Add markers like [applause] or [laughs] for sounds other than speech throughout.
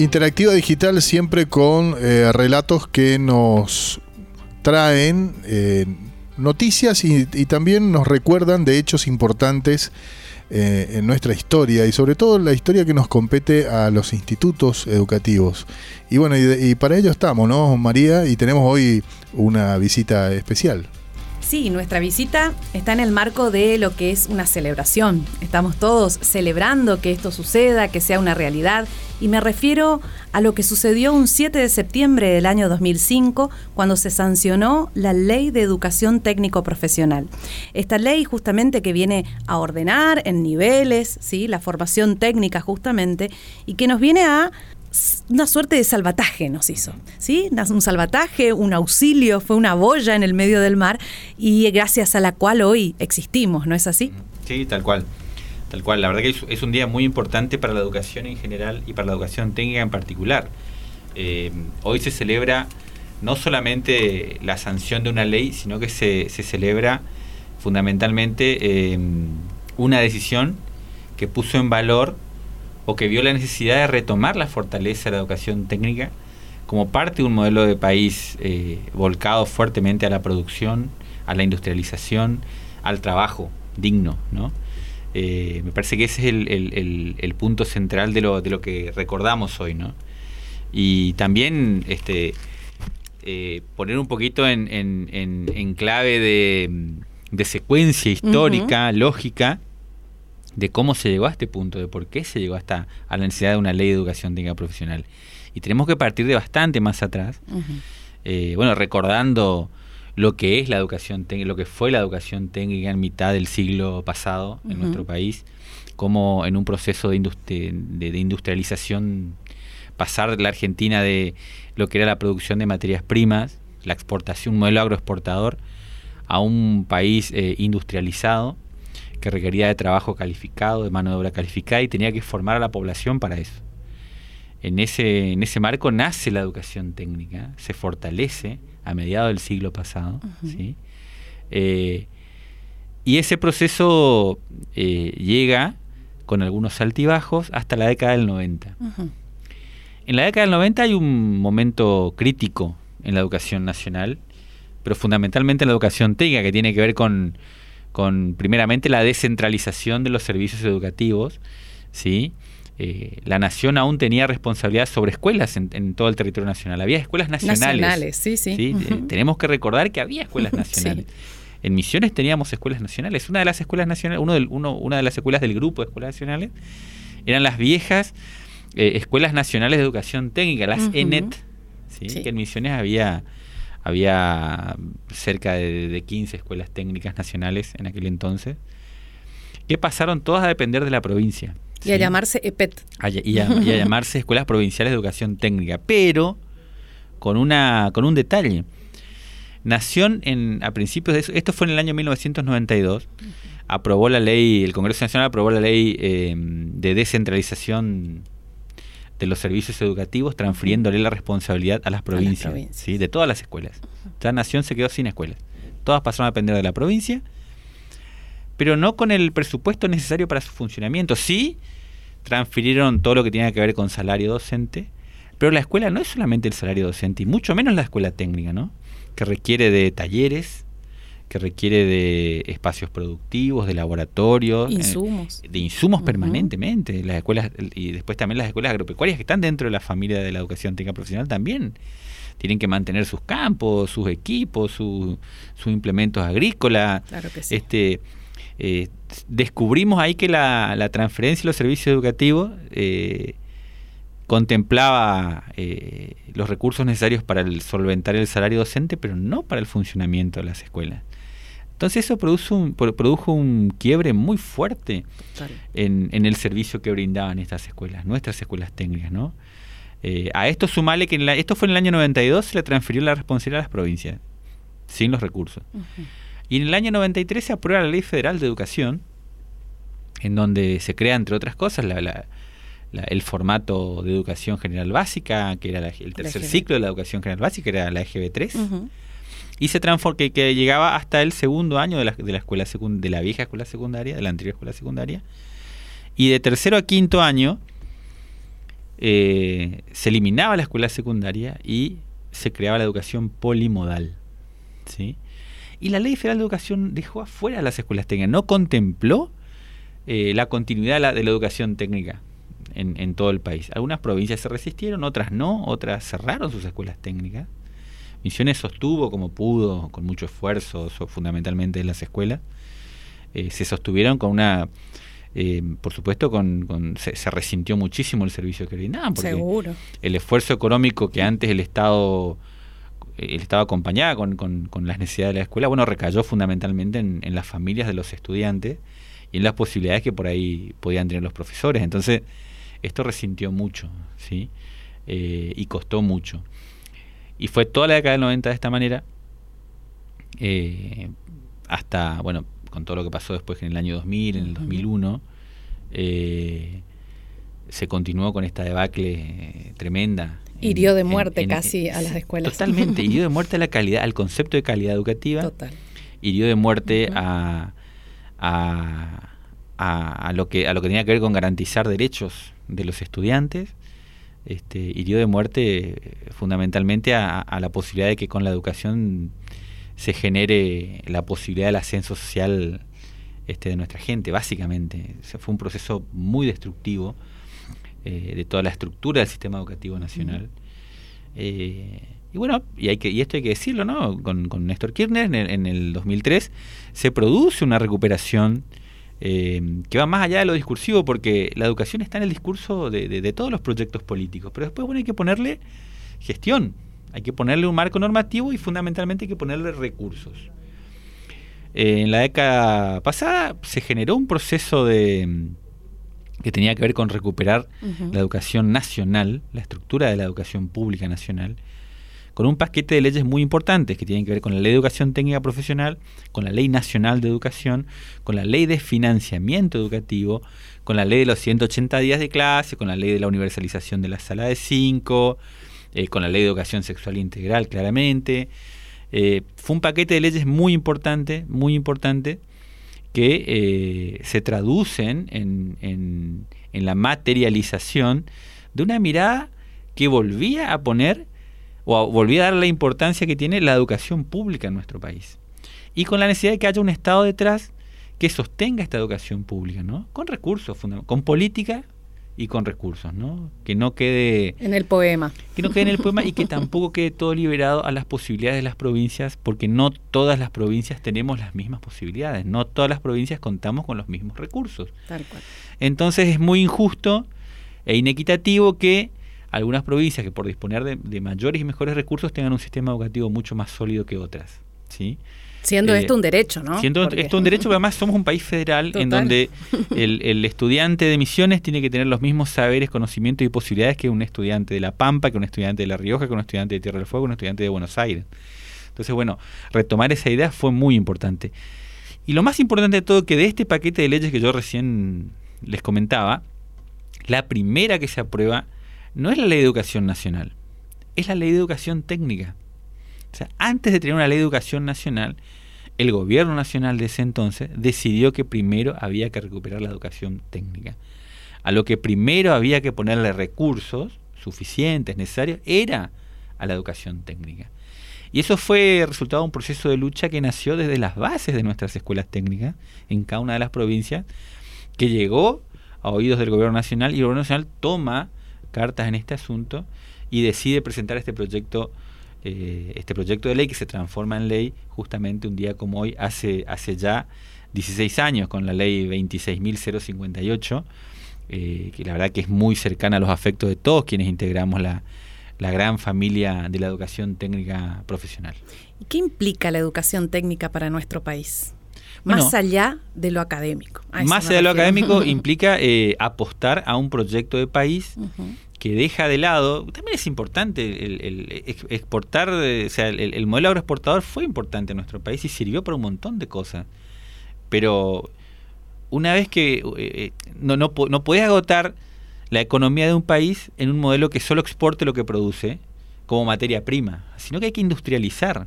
Interactiva Digital siempre con eh, relatos que nos traen eh, noticias y, también nos recuerdan de hechos importantes eh, en nuestra historia y sobre todo la historia que nos compete a los institutos educativos. Y bueno, y, y para ello estamos, ¿no, María? Y tenemos hoy una visita especial. Sí, nuestra visita está en el marco de lo que es una celebración. Estamos todos celebrando que esto suceda, que sea una realidad. Y me refiero a lo que sucedió un 7 de septiembre del año 2005, cuando se sancionó la Ley de Educación Técnico Profesional. Esta ley justamente que viene a ordenar en niveles, ¿sí? la formación técnica justamente, y que nos viene a una suerte de salvataje nos hizo, ¿sí? Un salvataje, un auxilio, fue una boya en el medio del mar y gracias a la cual hoy existimos, ¿no es así? Sí, tal cual. Tal cual, la verdad que es un día muy importante para la educación en general y para la educación técnica en particular. Eh, hoy se celebra no solamente la sanción de una ley, sino que se, celebra fundamentalmente eh, una decisión que puso en valor o que vio la necesidad de retomar la fortaleza de la educación técnica como parte de un modelo de país eh, volcado fuertemente a la producción, a la industrialización, al trabajo digno, ¿no? Eh, me parece que ese es el, punto central de lo, de lo que recordamos hoy, ¿no? Y también este, eh, poner un poquito en, en, clave de, de, secuencia histórica, lógica, de cómo se llegó a este punto, de por qué se llegó hasta a la necesidad de una ley de educación técnica profesional. Y tenemos que partir de bastante más atrás, eh, bueno, recordando lo que es la educación técnica, lo que fue la educación técnica en mitad del siglo pasado en nuestro país, como en un proceso de, de, industrialización pasar de la Argentina de lo que era la producción de materias primas, la exportación, un modelo agroexportador, a un país eh, industrializado, que requería de trabajo calificado, de mano de obra calificada y tenía que formar a la población para eso. En ese, en ese marco nace la educación técnica, se fortalece a mediados del siglo pasado. Eh, y ese proceso eh, llega con algunos altibajos hasta la década del 90. En la década del 90 hay un momento crítico en la educación nacional, pero fundamentalmente en la educación técnica, que tiene que ver con con primeramente la descentralización de los servicios educativos, ¿sí? Eh, la nación aún tenía responsabilidad sobre escuelas en, todo el territorio nacional. Había escuelas nacionales. Nacionales, sí, sí. Eh, tenemos que recordar que había escuelas [laughs] nacionales. En Misiones teníamos escuelas nacionales. Una de las escuelas nacionales, uno del, uno, una de las escuelas del grupo de escuelas nacionales, eran las viejas eh, escuelas nacionales de educación técnica, las ENET, ¿sí? que en Misiones había había cerca de, 15 escuelas técnicas nacionales en aquel entonces, que pasaron todas a depender de la provincia. Y a llamarse EPET. y, a, llamarse Escuelas Provinciales de Educación Técnica, pero con, una, con un detalle. Nación en, a principios de eso, esto fue en el año 1992, aprobó la ley, el Congreso Nacional aprobó la ley eh, de descentralización de los servicios educativos, transfiriéndole la responsabilidad a las provincias, ¿sí? de todas las escuelas. La nación se quedó sin escuelas. Todas pasaron a depender de la provincia, pero no con el presupuesto necesario para su funcionamiento. Sí, transfirieron todo lo que tenía que ver con salario docente, pero la escuela no es solamente el salario docente, y mucho menos la escuela técnica, ¿no? que requiere de talleres, que requiere de espacios productivos, de laboratorios, eh, insumos. de insumos permanentemente. Las escuelas y después también las escuelas agropecuarias que están dentro de la familia de la educación técnica profesional también tienen que mantener sus campos, sus equipos, sus implementos agrícolas. Claro que sí. Este eh, descubrimos ahí que la, la, transferencia de los servicios educativos eh, contemplaba los recursos necesarios para el, solventar el salario docente, pero no para el funcionamiento de las escuelas. Entonces eso produjo un, produjo un quiebre muy fuerte en, el servicio que brindaban estas escuelas, nuestras escuelas técnicas, ¿no? Eh, a esto sumale que en esto fue en el año 92, se le transfirió la responsabilidad a las provincias, sin los recursos. Y en el año 93 se aprueba la Ley Federal de Educación, en donde se crea, entre otras cosas, el formato de educación general básica, que era el tercer ciclo de la educación general básica, era la EGB 3 y se transformó, que, llegaba hasta el segundo año de la, de la escuela de la vieja escuela secundaria, de la anterior escuela secundaria, y de tercero a quinto año eh, se eliminaba la escuela secundaria y se creaba la educación polimodal. ¿sí? Y la Ley Federal de Educación dejó afuera las escuelas técnicas, no contempló eh, la continuidad de la, educación técnica en, todo el país. Algunas provincias se resistieron, otras no, otras cerraron sus escuelas técnicas. Misiones sostuvo como pudo, con mucho esfuerzo, fundamentalmente en las escuelas. Eh, se sostuvieron con una eh, por supuesto, con, con se, se, resintió muchísimo el servicio que brindaban, porque Seguro. el esfuerzo económico que antes el Estado el Estado acompañaba con, con, con, las necesidades de la escuela, bueno, recayó fundamentalmente en, en, las familias de los estudiantes y en las posibilidades que por ahí podían tener los profesores. Entonces, esto resintió mucho, ¿sí? Eh, y costó mucho. Y fue toda la década del 90 de esta manera, eh, hasta, bueno, con todo lo que pasó después en el año 2000, en el 2001, eh, se continuó con esta debacle tremenda. Hirió de muerte en, en, casi en, a las escuelas. Totalmente, hirió de muerte a la [laughs] calidad, al concepto de calidad educativa. Total. Hirió de muerte uh -huh. a, a, a, a, lo que, a lo que tenía que ver con garantizar derechos de los estudiantes. Este, hirió de muerte fundamentalmente a, la posibilidad de que con la educación se genere la posibilidad del ascenso social este, de nuestra gente, básicamente. O fue un proceso muy destructivo eh, de toda la estructura del sistema educativo nacional. Eh, y bueno, y esto hay que decirlo, ¿no? Con, con Néstor Kirchner en el, en el, 2003 se produce una recuperación eh, que va más allá de lo discursivo, porque la educación está en el discurso de, de, de todos los proyectos políticos, pero después bueno, hay que ponerle gestión, hay que ponerle un marco normativo y fundamentalmente hay que ponerle recursos. Eh, en la década pasada se generó un proceso de que tenía que ver con recuperar uh -huh. la educación nacional, la estructura de la educación pública nacional, con un paquete de leyes muy importantes que tienen que ver con la Ley de Educación Técnica Profesional, con la Ley Nacional de Educación, con la Ley de Financiamiento Educativo, con la Ley de los 180 días de clase, con la Ley de la universalización de la sala de 5, eh, con la ley de educación sexual integral, claramente. Eh, fue un paquete de leyes muy importante, muy importante, que eh, se traducen en, en, en, la materialización de una mirada que volvía a poner o a, volvía a dar la importancia que tiene la educación pública en nuestro país. Y con la necesidad de que haya un Estado detrás que sostenga esta educación pública, ¿no? Con recursos, con política y con recursos, ¿no? Que no quede en el poema. Que no quede en el poema y que tampoco quede todo liberado a las posibilidades de las provincias, porque no todas las provincias tenemos las mismas posibilidades, no todas las provincias contamos con los mismos recursos. Tal cual. Entonces es muy injusto e inequitativo que algunas provincias que por disponer de, de mayores y mejores recursos tengan un sistema educativo mucho más sólido que otras, ¿sí? Siendo eh, esto un derecho, ¿no? Siendo Porque... esto un derecho, pero además somos un país federal Total. en donde [laughs] el, el, estudiante de Misiones tiene que tener los mismos saberes, conocimientos y posibilidades que un estudiante de La Pampa, que un estudiante de La Rioja, que un estudiante de Tierra del Fuego, que un estudiante de Buenos Aires. Entonces, bueno, retomar esa idea fue muy importante. Y lo más importante de todo, que de este paquete de leyes que yo recién les comentaba, la primera que se aprueba no es la ley de educación nacional, es la ley de educación técnica. O sea, antes de tener una ley de educación nacional, el gobierno nacional de ese entonces decidió que primero había que recuperar la educación técnica. A lo que primero había que ponerle recursos suficientes, necesarios, era a la educación técnica. Y eso fue resultado de un proceso de lucha que nació desde las bases de nuestras escuelas técnicas en cada una de las provincias, que llegó a oídos del gobierno nacional y el gobierno nacional toma cartas en este asunto y decide presentar este proyecto eh, este proyecto de ley que se transforma en ley justamente un día como hoy, hace, hace ya 16 años, con la ley 26.058, eh, que la verdad que es muy cercana a los afectos de todos quienes integramos la, la gran familia de la educación técnica profesional. ¿Y qué implica la educación técnica para nuestro país? Más allá de lo académico. Más allá de lo académico [laughs] implica eh, apostar a un proyecto de país uh -huh que deja de lado, también es importante el, el exportar, o sea, el, el, modelo agroexportador fue importante en nuestro país y sirvió para un montón de cosas. Pero una vez que eh, no, no, no puedes agotar la economía de un país en un modelo que solo exporte lo que produce como materia prima, sino que hay que industrializar.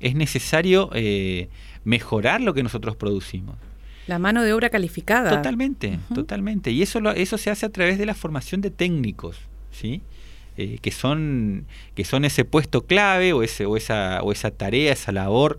Es necesario eh, mejorar lo que nosotros producimos. La mano de obra calificada. Totalmente, uh -huh. totalmente. Y eso, lo, eso se hace a través de la formación de técnicos. ¿sí? Eh, que, son, que son ese puesto clave o, ese, o, esa, o esa tarea, esa labor,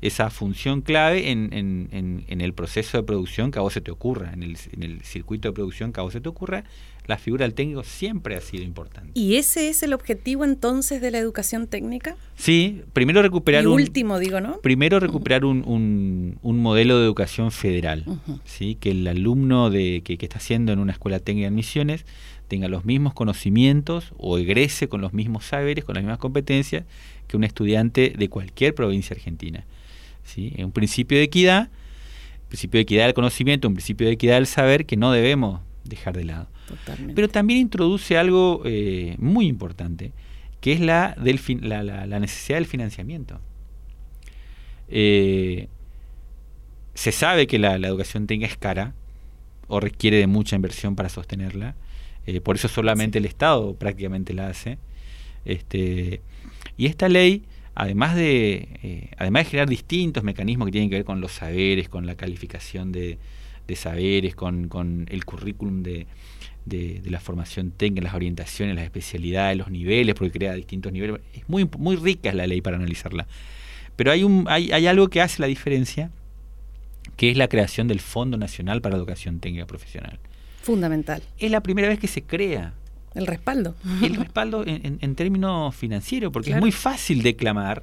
esa función clave en, en, en, el proceso de producción que a vos se te ocurra, en el, en el circuito de producción que a vos se te ocurra, la figura del técnico siempre ha sido importante. ¿Y ese es el objetivo entonces de la educación técnica? Sí, primero recuperar y un... último, digo, ¿no? Primero recuperar un, un, un modelo de educación federal, ¿sí? que el alumno de, que, que está haciendo en una escuela técnica en Misiones tenga los mismos conocimientos o egrese con los mismos saberes, con las mismas competencias que un estudiante de cualquier provincia argentina. ¿sí? Un principio de equidad, un principio de equidad del conocimiento, un principio de equidad del saber que no debemos dejar de lado. Pero también introduce algo eh, muy importante, que es la, del la, la, necesidad del financiamiento. Eh, se sabe que la, educación técnica es cara o requiere de mucha inversión para sostenerla. Eh, por eso solamente el Estado prácticamente la hace. Este, y esta ley, además de, eh, además de generar distintos mecanismos que tienen que ver con los saberes, con la calificación de, saberes, con, el currículum de, la formación técnica, las orientaciones, las especialidades, los niveles, porque crea distintos niveles. Es muy, muy rica la ley para analizarla. Pero hay, un, hay, hay algo que hace la diferencia, que es la creación del Fondo Nacional para la Educación Técnica Profesional. Fundamental. Es la primera vez que se crea. El respaldo. El respaldo en, términos financieros, porque es muy fácil declamar,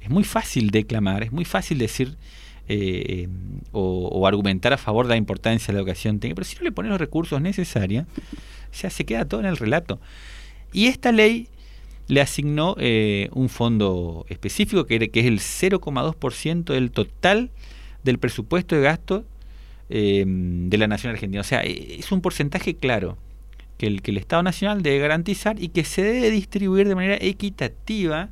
es muy fácil declamar, es muy fácil decir eh, o, argumentar a favor de la importancia de la educación técnica, pero si no le pones los recursos necesarios, ya se queda todo en el relato. Y esta ley le asignó eh, un fondo específico que, es el 0,2% del total del presupuesto de gasto eh, de la Nación Argentina. O sea, eh, es un porcentaje claro que el, que el Estado Nacional debe garantizar y que se debe distribuir de manera equitativa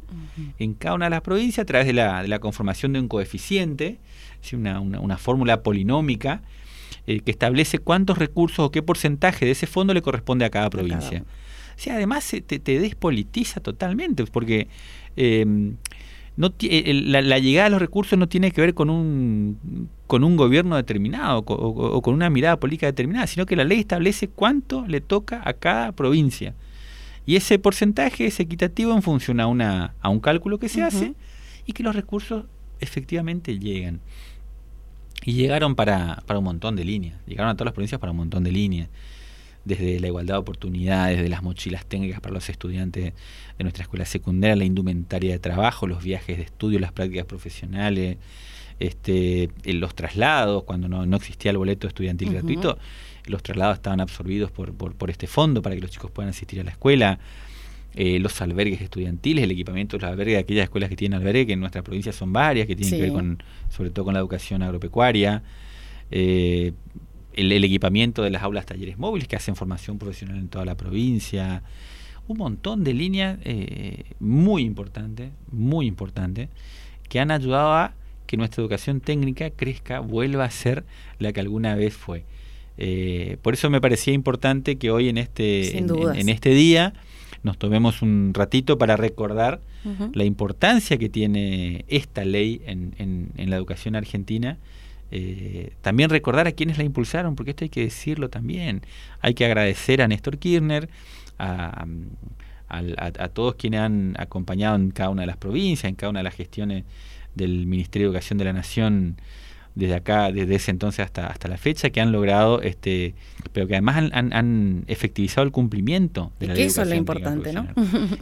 en cada una de las provincias a través de la, de la conformación de un coeficiente, una, una, fórmula polinómica eh, que establece cuántos recursos o qué porcentaje de ese fondo le corresponde a cada provincia. O sea, además te, te despolitiza totalmente, porque no la, llegada de los recursos no tiene que ver con un, con un gobierno determinado o, con una mirada política determinada, sino que la ley establece cuánto le toca a cada provincia. Y ese porcentaje es equitativo en función a, una, a un cálculo que se hace y que los recursos efectivamente llegan. Y llegaron para, para un montón de líneas, llegaron a todas las provincias para un montón de líneas desde la igualdad de oportunidades, desde las mochilas técnicas para los estudiantes de nuestra escuela secundaria, la indumentaria de trabajo, los viajes de estudio, las prácticas profesionales, este, los traslados, cuando no, existía el boleto estudiantil gratuito, los traslados estaban absorbidos por, por, este fondo para que los chicos puedan asistir a la escuela. Eh, los albergues estudiantiles, el equipamiento de los albergues de aquellas escuelas que tienen albergue, que en nuestra provincia son varias, que tienen que ver con, sobre todo con la educación agropecuaria. Eh, el, equipamiento de las aulas talleres móviles que hacen formación profesional en toda la provincia, un montón de líneas eh, muy importantes, muy importantes, que han ayudado a que nuestra educación técnica crezca, vuelva a ser la que alguna vez fue. Eh, por eso me parecía importante que hoy en este, en, este día nos tomemos un ratito para recordar la importancia que tiene esta ley en, en la educación argentina eh, también recordar a quienes la impulsaron, porque esto hay que decirlo también. Hay que agradecer a Néstor Kirchner, a, todos quienes han acompañado en cada una de las provincias, en cada una de las gestiones del Ministerio de Educación de la Nación desde acá, desde ese entonces hasta, hasta la fecha, que han logrado, este, pero que además han, efectivizado el cumplimiento de la ley. Eso es lo importante, ¿no?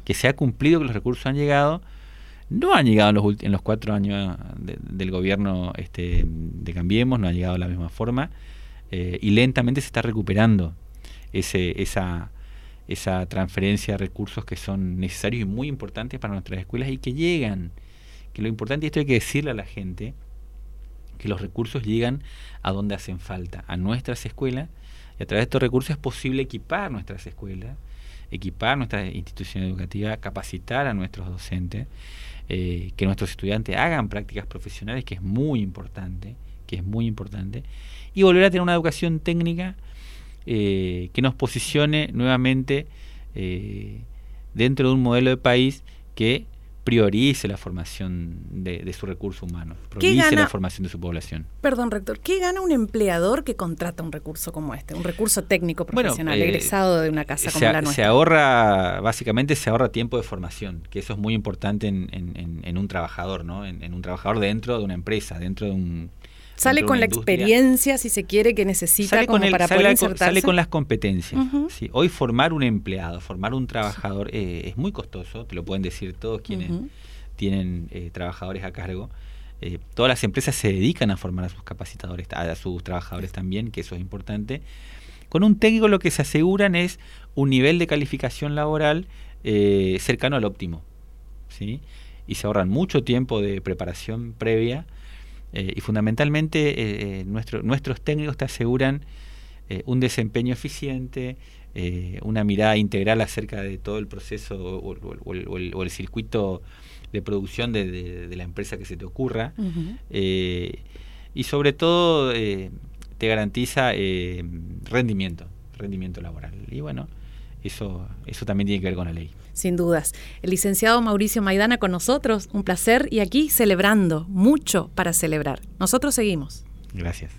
que se ha cumplido, que los recursos han llegado no han llegado en los, en los cuatro años del gobierno este, de Cambiemos, no ha llegado de la misma forma, eh, y lentamente se está recuperando ese, esa, esa transferencia de recursos que son necesarios y muy importantes para nuestras escuelas y que llegan. Que lo importante, esto hay que decirle a la gente, que los recursos llegan a donde hacen falta, a nuestras escuelas, y a través de estos recursos es posible equipar nuestras escuelas, equipar nuestra institución educativa, capacitar a nuestros docentes eh, que nuestros estudiantes hagan prácticas profesionales, que es muy importante, que es muy importante, y volver a tener una educación técnica eh, que nos posicione nuevamente eh, dentro de un modelo de país que priorice la formación de, su recurso humano, priorice la formación de su población. Perdón, rector, ¿qué gana un empleador que contrata un recurso como este, un recurso técnico profesional, eh, egresado de una casa como la nuestra? Se ahorra, básicamente se ahorra tiempo de formación, que eso es muy importante en, un trabajador, ¿no? En, un trabajador dentro de una empresa, dentro de un... Sale con la experiencia, si se quiere, que necesita sale como para poder insertarse. Sale con las competencias. Hoy formar un empleado, formar un trabajador eh, es muy costoso, te lo pueden decir todos quienes tienen eh, trabajadores a cargo. Eh, todas las empresas se dedican a formar a sus capacitadores, a sus trabajadores también, que eso es importante. Con un técnico lo que se aseguran es un nivel de calificación laboral cercano al óptimo. ¿sí? Y se ahorran mucho tiempo de preparación previa eh, y fundamentalmente eh, eh, nuestros técnicos te aseguran un desempeño eficiente, una mirada integral acerca de todo el proceso o, el, circuito de producción de, la empresa que se te ocurra. y sobre todo te garantiza rendimiento, rendimiento laboral. Y bueno, eso, eso también tiene que ver con la ley sin dudas. El licenciado Mauricio Maidana con nosotros, un placer y aquí celebrando, mucho para celebrar. Nosotros seguimos. Gracias.